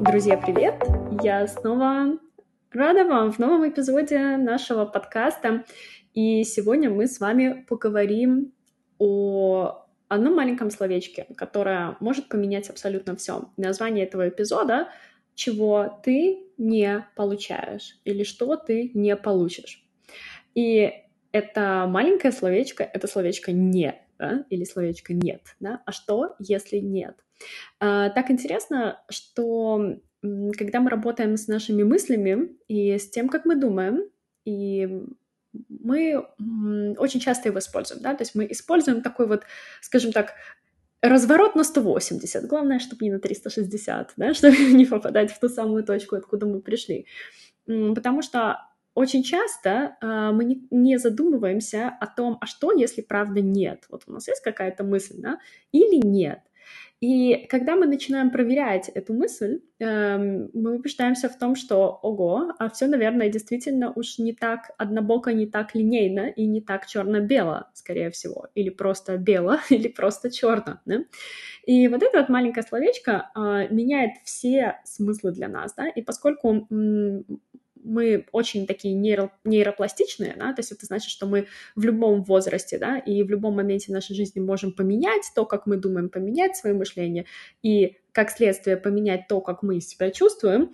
Друзья, привет! Я снова рада вам в новом эпизоде нашего подкаста. И сегодня мы с вами поговорим о одном маленьком словечке, которое может поменять абсолютно все. Название этого эпизода «Чего ты не получаешь» или «Что ты не получишь». И это маленькое словечко, это словечко «не», да, или словечко «нет», да, а что, если нет? А, так интересно, что когда мы работаем с нашими мыслями и с тем, как мы думаем, и мы очень часто его используем, да, то есть мы используем такой вот, скажем так, разворот на 180, главное, чтобы не на 360, да, чтобы не попадать в ту самую точку, откуда мы пришли. Потому что очень часто э, мы не, не задумываемся о том, а что, если правда нет. Вот у нас есть какая-то мысль, да, или нет. И когда мы начинаем проверять эту мысль, эм, мы убеждаемся в том, что, ого, а все, наверное, действительно уж не так однобоко, не так линейно и не так черно-бело, скорее всего, или просто бело, или просто черно. Да? И вот это вот маленькое словечко э, меняет все смыслы для нас, да, и поскольку мы очень такие нейро, нейропластичные, да, то есть это значит, что мы в любом возрасте, да, и в любом моменте нашей жизни можем поменять то, как мы думаем, поменять свое мышление, и как следствие поменять то, как мы себя чувствуем,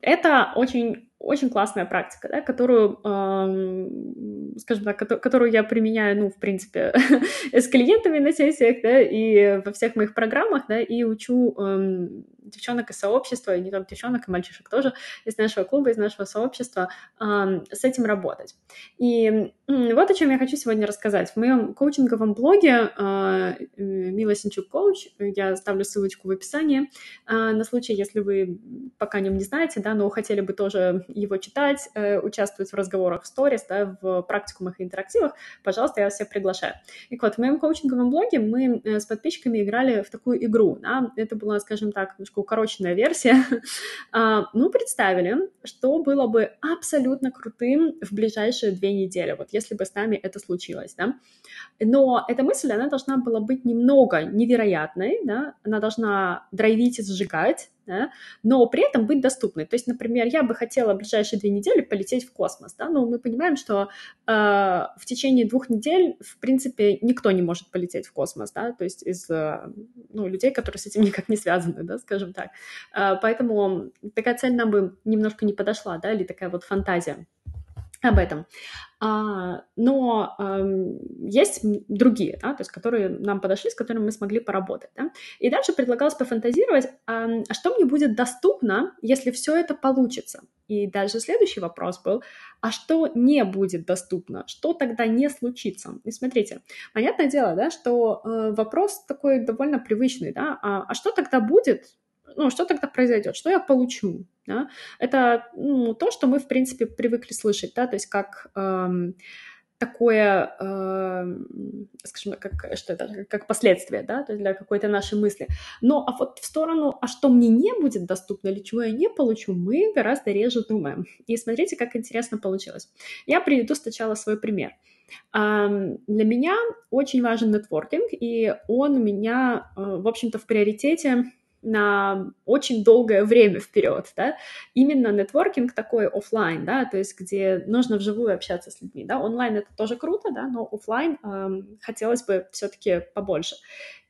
это очень очень классная практика, да, которую, эм, скажем так, которую я применяю, ну, в принципе, с клиентами на сессиях, да, и во всех моих программах, да, и учу эм, девчонок из сообщества, и не только девчонок, и мальчишек тоже из нашего клуба, из нашего сообщества с этим работать. И вот о чем я хочу сегодня рассказать. В моем коучинговом блоге э, Мила Синчук Коуч, я ставлю ссылочку в описании, э, на случай, если вы пока о нем не знаете, да, но хотели бы тоже его читать, э, участвовать в разговорах в сторис, да, в практикумах и интерактивах, пожалуйста, я вас всех приглашаю. И вот, в моем коучинговом блоге мы э, с подписчиками играли в такую игру, да, это была, скажем так, немножко укороченная версия. а, мы представили, что было бы абсолютно крутым в ближайшие две недели, вот если бы с нами это случилось, да. Но эта мысль, она должна была быть немного невероятной, да, она должна драйвить и сжигать, да, но при этом быть доступной. То есть, например, я бы хотела в ближайшие две недели полететь в космос, да, но мы понимаем, что э, в течение двух недель, в принципе, никто не может полететь в космос, да, то есть из э, ну, людей, которые с этим никак не связаны, да, скажем так. Э, поэтому такая цель нам бы немножко не подошла, да, или такая вот фантазия об этом. А, но а, есть другие, да, то есть которые нам подошли, с которыми мы смогли поработать. Да? И дальше предлагалось пофантазировать, а, что мне будет доступно, если все это получится? И дальше следующий вопрос был, а что не будет доступно? Что тогда не случится? И смотрите, понятное дело, да, что э, вопрос такой довольно привычный, да, а, а что тогда будет, ну, что тогда произойдет, что я получу, да? Это ну, то, что мы, в принципе, привыкли слышать, да, то есть как эм, такое, э, скажем, как, что это, как последствие, да, то есть для какой-то нашей мысли. Но а вот в сторону, а что мне не будет доступно или чего я не получу, мы гораздо реже думаем. И смотрите, как интересно получилось. Я приведу сначала свой пример. Um, для меня очень важен нетворкинг, и он у меня, uh, в общем-то, в приоритете на очень долгое время вперед, да, именно нетворкинг такой офлайн, да, то есть где нужно вживую общаться с людьми, да, онлайн это тоже круто, да, но офлайн эм, хотелось бы все-таки побольше.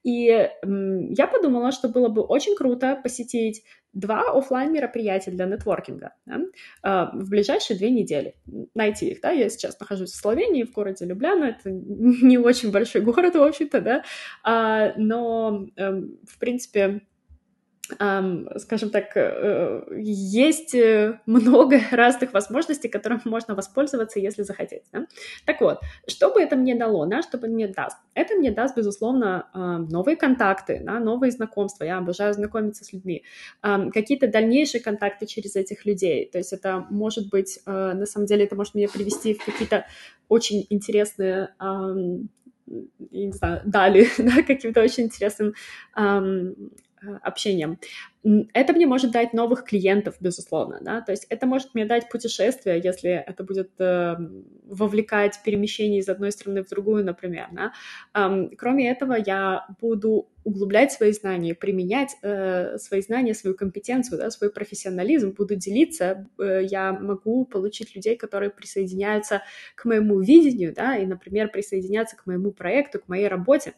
И эм, я подумала, что было бы очень круто посетить два офлайн мероприятия для нетворкинга да, э, в ближайшие две недели. Найти их, да, я сейчас нахожусь в Словении, в городе Любляна, это не очень большой город, в общем-то, да, э, но, э, в принципе, скажем так, э, есть э, много разных возможностей, которыми можно воспользоваться, если захотеть. Да? Так вот, что бы это мне дало, да, что бы мне даст? Это мне даст, безусловно, новые контакты, да, новые знакомства. Я обожаю знакомиться с людьми. Какие-то дальнейшие контакты через этих людей. То есть это может быть, э, на самом деле, это может меня привести в какие-то очень интересные я не знаю, дали, да, каким-то очень интересным Э, общением. это мне может дать новых клиентов, безусловно, да, то есть это может мне дать путешествие, если это будет э, вовлекать перемещение из одной страны в другую, например, да. Эм, кроме этого, я буду углублять свои знания, применять э, свои знания, свою компетенцию, да, свой профессионализм, буду делиться, э, я могу получить людей, которые присоединяются к моему видению, да, и, например, присоединяться к моему проекту, к моей работе.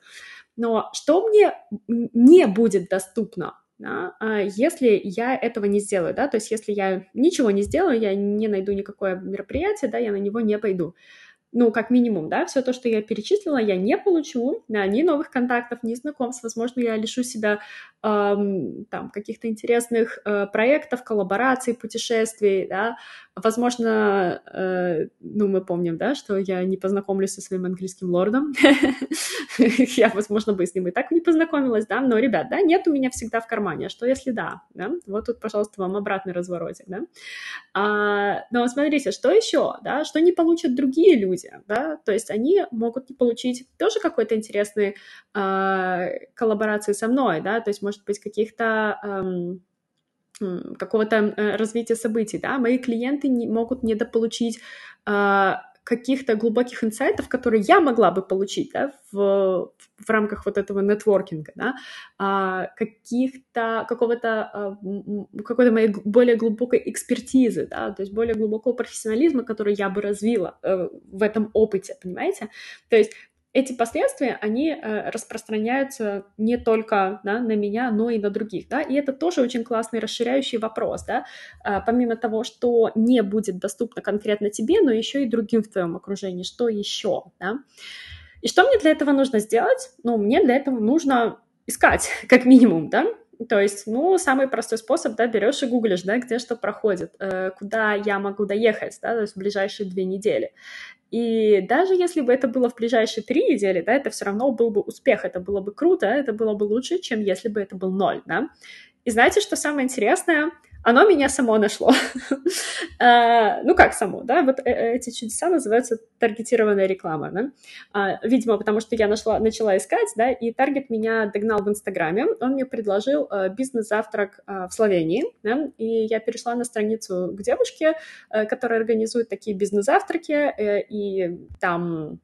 Но что мне не будет доступно да, а если я этого не сделаю, да, то есть если я ничего не сделаю, я не найду никакое мероприятие, да, я на него не пойду. Ну, как минимум, да, все то, что я перечислила, я не получу, да, ни новых контактов, ни знакомств, возможно, я лишу себя эм, там каких-то интересных э, проектов, коллабораций, путешествий, да, возможно, э, ну, мы помним, да, что я не познакомлюсь со своим английским лордом, я, возможно, бы с ним и так не познакомилась, да, но, ребят, да, нет у меня всегда в кармане, а что если да, да, вот тут, пожалуйста, вам обратный разворотик, да, а, но смотрите, что еще, да, что не получат другие люди, да, то есть они могут получить тоже какой-то интересный э, коллаборации со мной, да, то есть, может быть, каких-то эм, какого-то э, развития событий, да, мои клиенты не, могут недополучить э, каких-то глубоких инсайтов, которые я могла бы получить да, в, в рамках вот этого нетворкинга, да, а, каких-то, какого-то, а, какой-то моей более глубокой экспертизы, да, то есть более глубокого профессионализма, который я бы развила э, в этом опыте, понимаете? То есть эти последствия, они э, распространяются не только да, на меня, но и на других, да, и это тоже очень классный расширяющий вопрос, да, э, помимо того, что не будет доступно конкретно тебе, но еще и другим в твоем окружении, что еще, да. И что мне для этого нужно сделать? Ну, мне для этого нужно искать, как минимум, да, то есть, ну, самый простой способ, да, берешь и гуглишь, да, где что проходит, э, куда я могу доехать, да, то есть в ближайшие две недели. И даже если бы это было в ближайшие три недели, да, это все равно был бы успех, это было бы круто, это было бы лучше, чем если бы это был ноль, да. И знаете, что самое интересное? Оно меня само нашло. А, ну, как само, да, вот э, эти чудеса называются таргетированная реклама, да, а, видимо, потому что я нашла, начала искать, да, и таргет меня догнал в Инстаграме, он мне предложил э, бизнес-завтрак э, в Словении, да, и я перешла на страницу к девушке, которая организует такие бизнес-завтраки, и там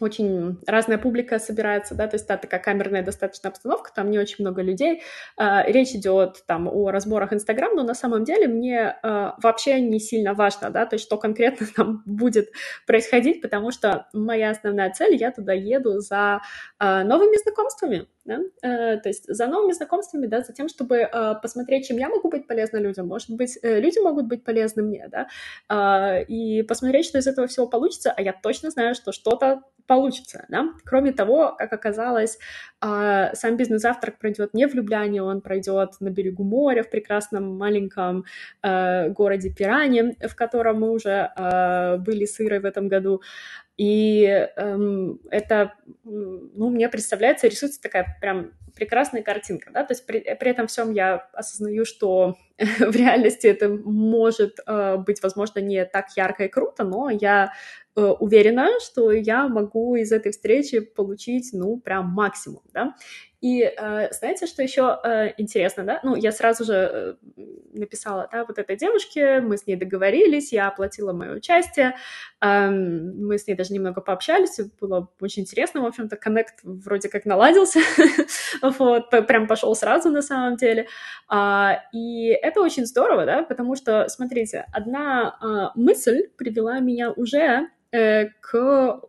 очень разная публика собирается, да, то есть это такая камерная достаточно обстановка, там не очень много людей. А, речь идет там о разборах Инстаграм, но на самом деле мне а, вообще не сильно важно, да, то есть что конкретно там будет происходить, потому что моя основная цель, я туда еду за а, новыми знакомствами, да? Э, то есть за новыми знакомствами, да, за тем, чтобы э, посмотреть, чем я могу быть полезна людям, может быть, э, люди могут быть полезны мне, да, э, и посмотреть, что из этого всего получится, а я точно знаю, что что-то получится, да. Кроме того, как оказалось, э, сам бизнес-завтрак пройдет не в Любляне, он пройдет на берегу моря, в прекрасном маленьком э, городе Пиране, в котором мы уже э, были с Ирой в этом году, и эм, это, ну, мне представляется, рисуется такая прям прекрасная картинка, да, то есть при, при этом всем я осознаю, что в реальности это может э, быть, возможно, не так ярко и круто, но я э, уверена, что я могу из этой встречи получить, ну, прям максимум, да, и э, знаете, что еще э, интересно, да? Ну, я сразу же э, написала, да, вот этой девушке, мы с ней договорились, я оплатила мое участие, э, мы с ней даже немного пообщались, было очень интересно, в общем-то, коннект вроде как наладился, вот, прям пошел сразу на самом деле. А, и это очень здорово, да, потому что, смотрите, одна а, мысль привела меня уже э, к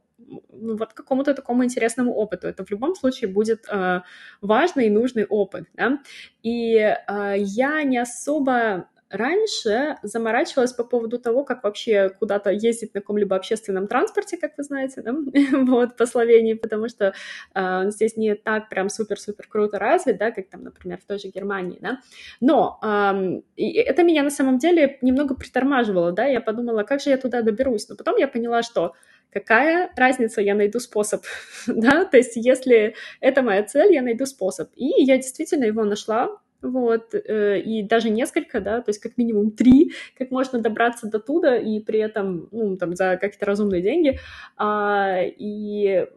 вот какому-то такому интересному опыту. Это в любом случае будет э, важный и нужный опыт. Да? И э, я не особо раньше заморачивалась по поводу того, как вообще куда-то ездить на каком-либо общественном транспорте, как вы знаете, да? вот, по Словении, потому что э, здесь не так прям супер-супер круто развит, да, как там, например, в той же Германии, да, но э, это меня на самом деле немного притормаживало, да, я подумала, как же я туда доберусь, но потом я поняла, что какая разница, я найду способ, да, то есть если это моя цель, я найду способ, и я действительно его нашла, вот, э, и даже несколько, да, то есть как минимум три, как можно добраться до туда, и при этом, ну, там, за какие-то разумные деньги, а, и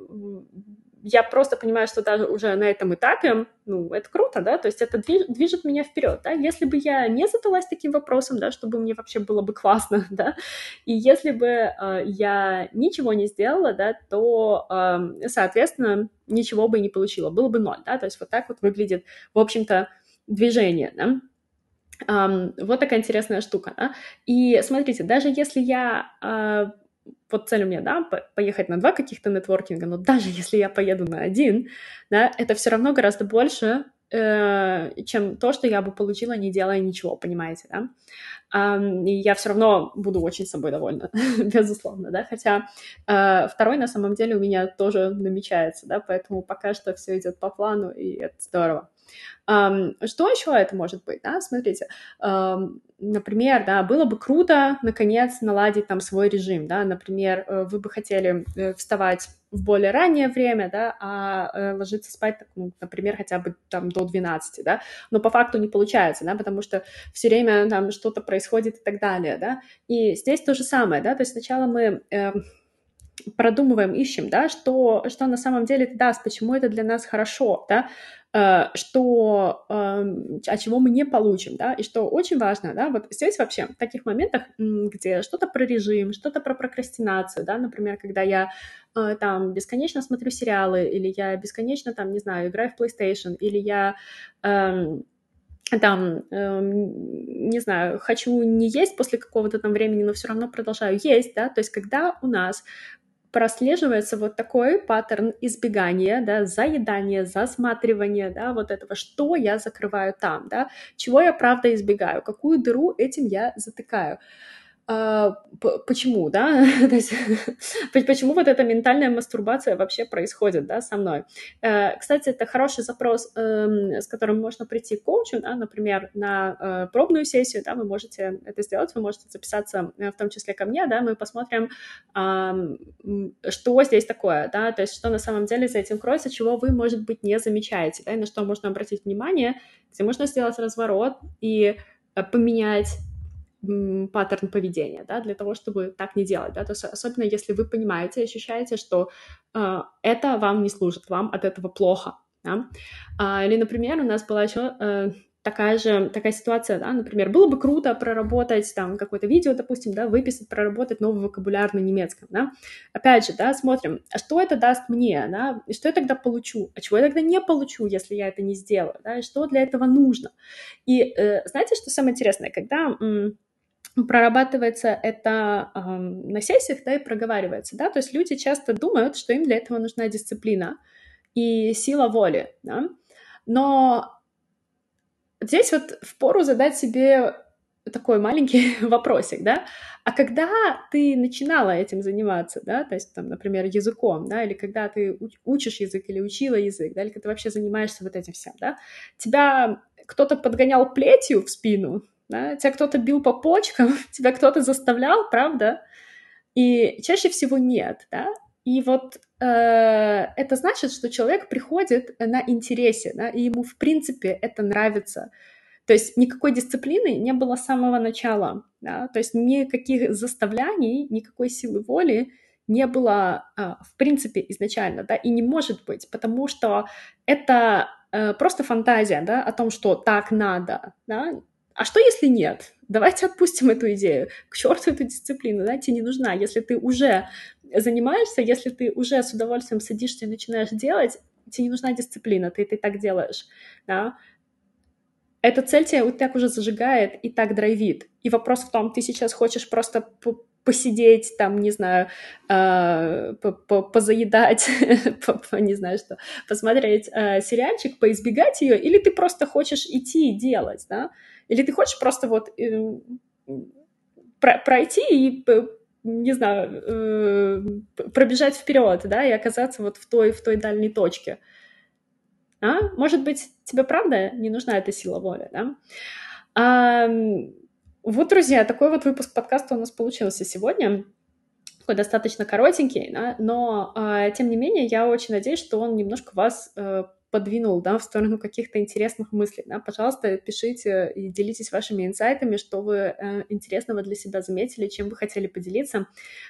я просто понимаю, что даже уже на этом этапе, ну, это круто, да, то есть это движет меня вперед, да, если бы я не задалась таким вопросом, да, чтобы мне вообще было бы классно, да, и если бы э, я ничего не сделала, да, то, э, соответственно, ничего бы и не получила, было бы ноль, да, то есть вот так вот выглядит, в общем-то, движение, да. Um, вот такая интересная штука, да. И смотрите, даже если я uh, вот цель у меня, да, поехать на два каких-то нетворкинга, но даже если я поеду на один, да, это все равно гораздо больше, чем то, что я бы получила, не делая ничего, понимаете, да. И я все равно буду очень собой довольна, безусловно, да, хотя uh, второй на самом деле у меня тоже намечается, да, поэтому пока что все идет по плану, и это здорово. Что еще это может быть, да, смотрите, например, да, было бы круто, наконец, наладить там свой режим, да, например, э, вы бы хотели э, вставать в более раннее время, да, а э, ложиться спать, ну, например, хотя бы там до 12, да, но по факту не получается, да, потому что все время там что-то происходит и так далее, да, и здесь то же самое, да, то есть сначала мы э, продумываем, ищем, да, что, что на самом деле это даст, почему это для нас хорошо, да, Э, что, эм, а чего мы не получим, да, и что очень важно, да, вот здесь вообще в таких моментах, где что-то про режим, что-то про прокрастинацию, да, например, когда я э, там бесконечно смотрю сериалы, или я бесконечно там, не знаю, играю в PlayStation, или я эм, там, э, не знаю, хочу не есть после какого-то там времени, но все равно продолжаю есть, да, то есть когда у нас прослеживается вот такой паттерн избегания, да, заедания, засматривания, да, вот этого, что я закрываю там, да, чего я правда избегаю, какую дыру этим я затыкаю. А, почему, да, то есть, почему вот эта ментальная мастурбация вообще происходит, да, со мной. Э, кстати, это хороший запрос, эм, с которым можно прийти к коучу, да, например, на э, пробную сессию, да, вы можете это сделать, вы можете записаться э, в том числе ко мне, да, мы посмотрим, что здесь такое, да, то есть что на самом деле за этим кроется, чего вы, может быть, не замечаете, да, и на что можно обратить внимание, где можно сделать разворот и поменять паттерн поведения, да, для того, чтобы так не делать, да, то есть особенно если вы понимаете, ощущаете, что э, это вам не служит, вам от этого плохо, да, а, или, например, у нас была еще э, такая же, такая ситуация, да, например, было бы круто проработать там какое-то видео, допустим, да, выписать, проработать новый вокабуляр на немецком, да, опять же, да, смотрим, а что это даст мне, да, и что я тогда получу, а чего я тогда не получу, если я это не сделаю, да, и что для этого нужно, и э, знаете, что самое интересное, когда прорабатывается это э, на сессиях, да, и проговаривается, да, то есть люди часто думают, что им для этого нужна дисциплина и сила воли, да, но здесь вот впору задать себе такой маленький вопросик, да, а когда ты начинала этим заниматься, да, то есть там, например, языком, да, или когда ты учишь язык или учила язык, да, или когда ты вообще занимаешься вот этим всем, да, тебя кто-то подгонял плетью в спину, да? Тебя кто-то бил по почкам, тебя кто-то заставлял, правда? И чаще всего нет, да? И вот э, это значит, что человек приходит на интересе, да, и ему в принципе это нравится. То есть никакой дисциплины не было с самого начала, да? то есть никаких заставляний, никакой силы воли не было э, в принципе изначально, да, и не может быть, потому что это э, просто фантазия, да, о том, что так надо, да, а что если нет? Давайте отпустим эту идею. К черту эту дисциплину, да, тебе не нужна. Если ты уже занимаешься, если ты уже с удовольствием садишься и начинаешь делать, тебе не нужна дисциплина, ты это и так делаешь, да. Эта цель тебя вот так уже зажигает и так драйвит. И вопрос в том, ты сейчас хочешь просто посидеть, там, не знаю, э, позаедать, не знаю что, посмотреть э, сериальчик, поизбегать ее, или ты просто хочешь идти и делать, да? Или ты хочешь просто вот э, пройти и не знаю, э, пробежать вперед, да, и оказаться вот в той, в той дальней точке. А? Может быть, тебе правда не нужна эта сила воли, да? А, вот, друзья, такой вот выпуск подкаста у нас получился сегодня. Такой достаточно коротенький, да? но, а, тем не менее, я очень надеюсь, что он немножко вас э, подвинул, да, в сторону каких-то интересных мыслей, да, пожалуйста, пишите и делитесь вашими инсайтами, что вы э, интересного для себя заметили, чем вы хотели поделиться,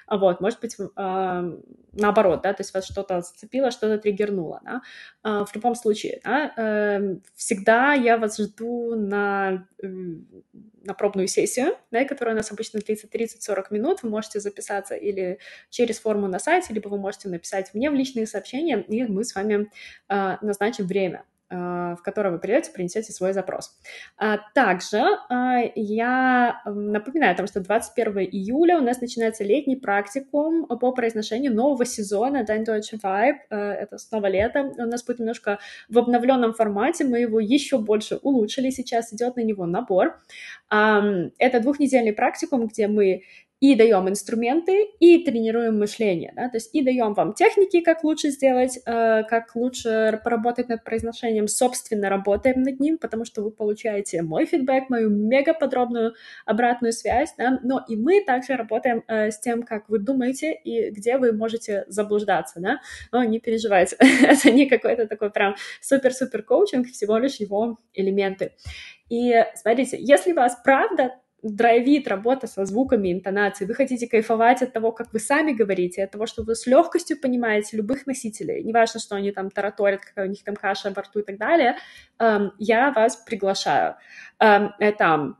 а вот, может быть, э, наоборот, да, то есть вас что-то зацепило, что-то триггернуло, да, э, в любом случае, да, э, всегда я вас жду на, э, на пробную сессию, да, которая у нас обычно длится 30-40 минут, вы можете записаться или через форму на сайте, либо вы можете написать мне в личные сообщения, и мы с вами э, назначим время. Э, в которое вы придете, принесете свой запрос. А также э, я напоминаю о том, что 21 июля у нас начинается летний практикум по произношению нового сезона Dein Deutsche Vibe. Это снова лето. У нас будет немножко в обновленном формате. Мы его еще больше улучшили. Сейчас идет на него набор. Это двухнедельный практикум, где мы и даем инструменты, и тренируем мышление, да, то есть и даем вам техники, как лучше сделать, э, как лучше поработать над произношением, собственно, работаем над ним, потому что вы получаете мой фидбэк, мою мега подробную обратную связь, да, но и мы также работаем э, с тем, как вы думаете и где вы можете заблуждаться, да, но не переживайте, это не какой-то такой прям супер-супер коучинг, всего лишь его элементы. И смотрите, если вас правда драйвит работа со звуками, интонацией, вы хотите кайфовать от того, как вы сами говорите, от того, что вы с легкостью понимаете любых носителей, неважно, что они там тараторят, какая у них там каша во рту и так далее, эм, я вас приглашаю. Эм, это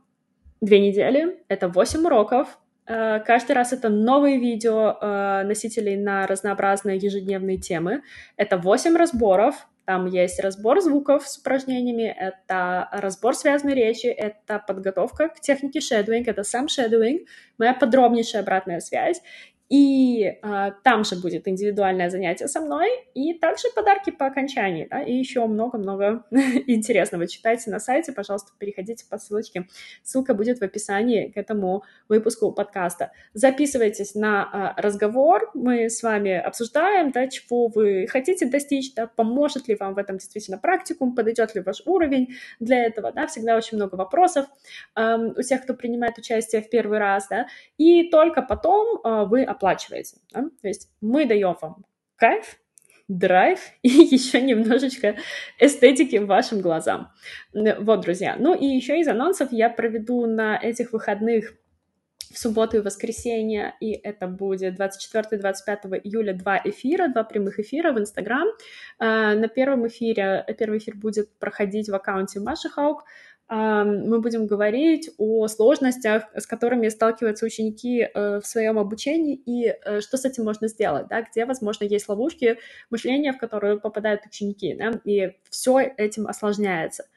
две недели, это восемь уроков, э, Каждый раз это новые видео э, носителей на разнообразные ежедневные темы. Это восемь разборов, там есть разбор звуков с упражнениями, это разбор связанной речи, это подготовка к технике shadowing, это сам shadowing, моя подробнейшая обратная связь. И а, там же будет индивидуальное занятие со мной, и также подарки по окончании, да, и еще много-много интересного. Читайте на сайте, пожалуйста, переходите по ссылочке. Ссылка будет в описании к этому выпуску подкаста. Записывайтесь на а, разговор, мы с вами обсуждаем, да, чего вы хотите достичь, да, поможет ли вам в этом действительно практикум, подойдет ли ваш уровень для этого, да, всегда очень много вопросов эм, у тех, кто принимает участие в первый раз, да, и только потом э, вы оплачиваете. Да? То есть мы даем вам кайф, драйв и еще немножечко эстетики вашим глазам. Вот, друзья. Ну и еще из анонсов я проведу на этих выходных в субботу и воскресенье, и это будет 24-25 июля два эфира, два прямых эфира в Инстаграм. Э, на первом эфире, первый эфир будет проходить в аккаунте Маши Хаук, мы будем говорить о сложностях, с которыми сталкиваются ученики э, в своем обучении и э, что с этим можно сделать, да, где, возможно, есть ловушки мышления, в которые попадают ученики, да, и все этим осложняется.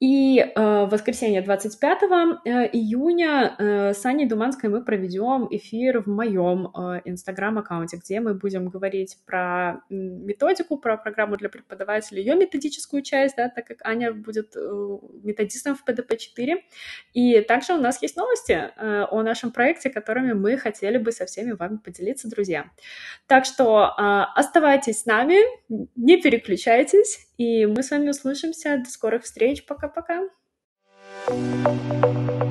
И э, в воскресенье 25 э, июня э, с Аней Думанской мы проведем эфир в моем э, инстаграм-аккаунте, где мы будем говорить про методику, про программу для преподавателей, ее методическую часть, да, так как Аня будет э, методистом в ПДП-4. И также у нас есть новости э, о нашем проекте, которыми мы хотели бы со всеми вами поделиться, друзья. Так что э, оставайтесь с нами, не переключайтесь, и мы с вами услышимся. До скорых встреч. Пока-пока. thank you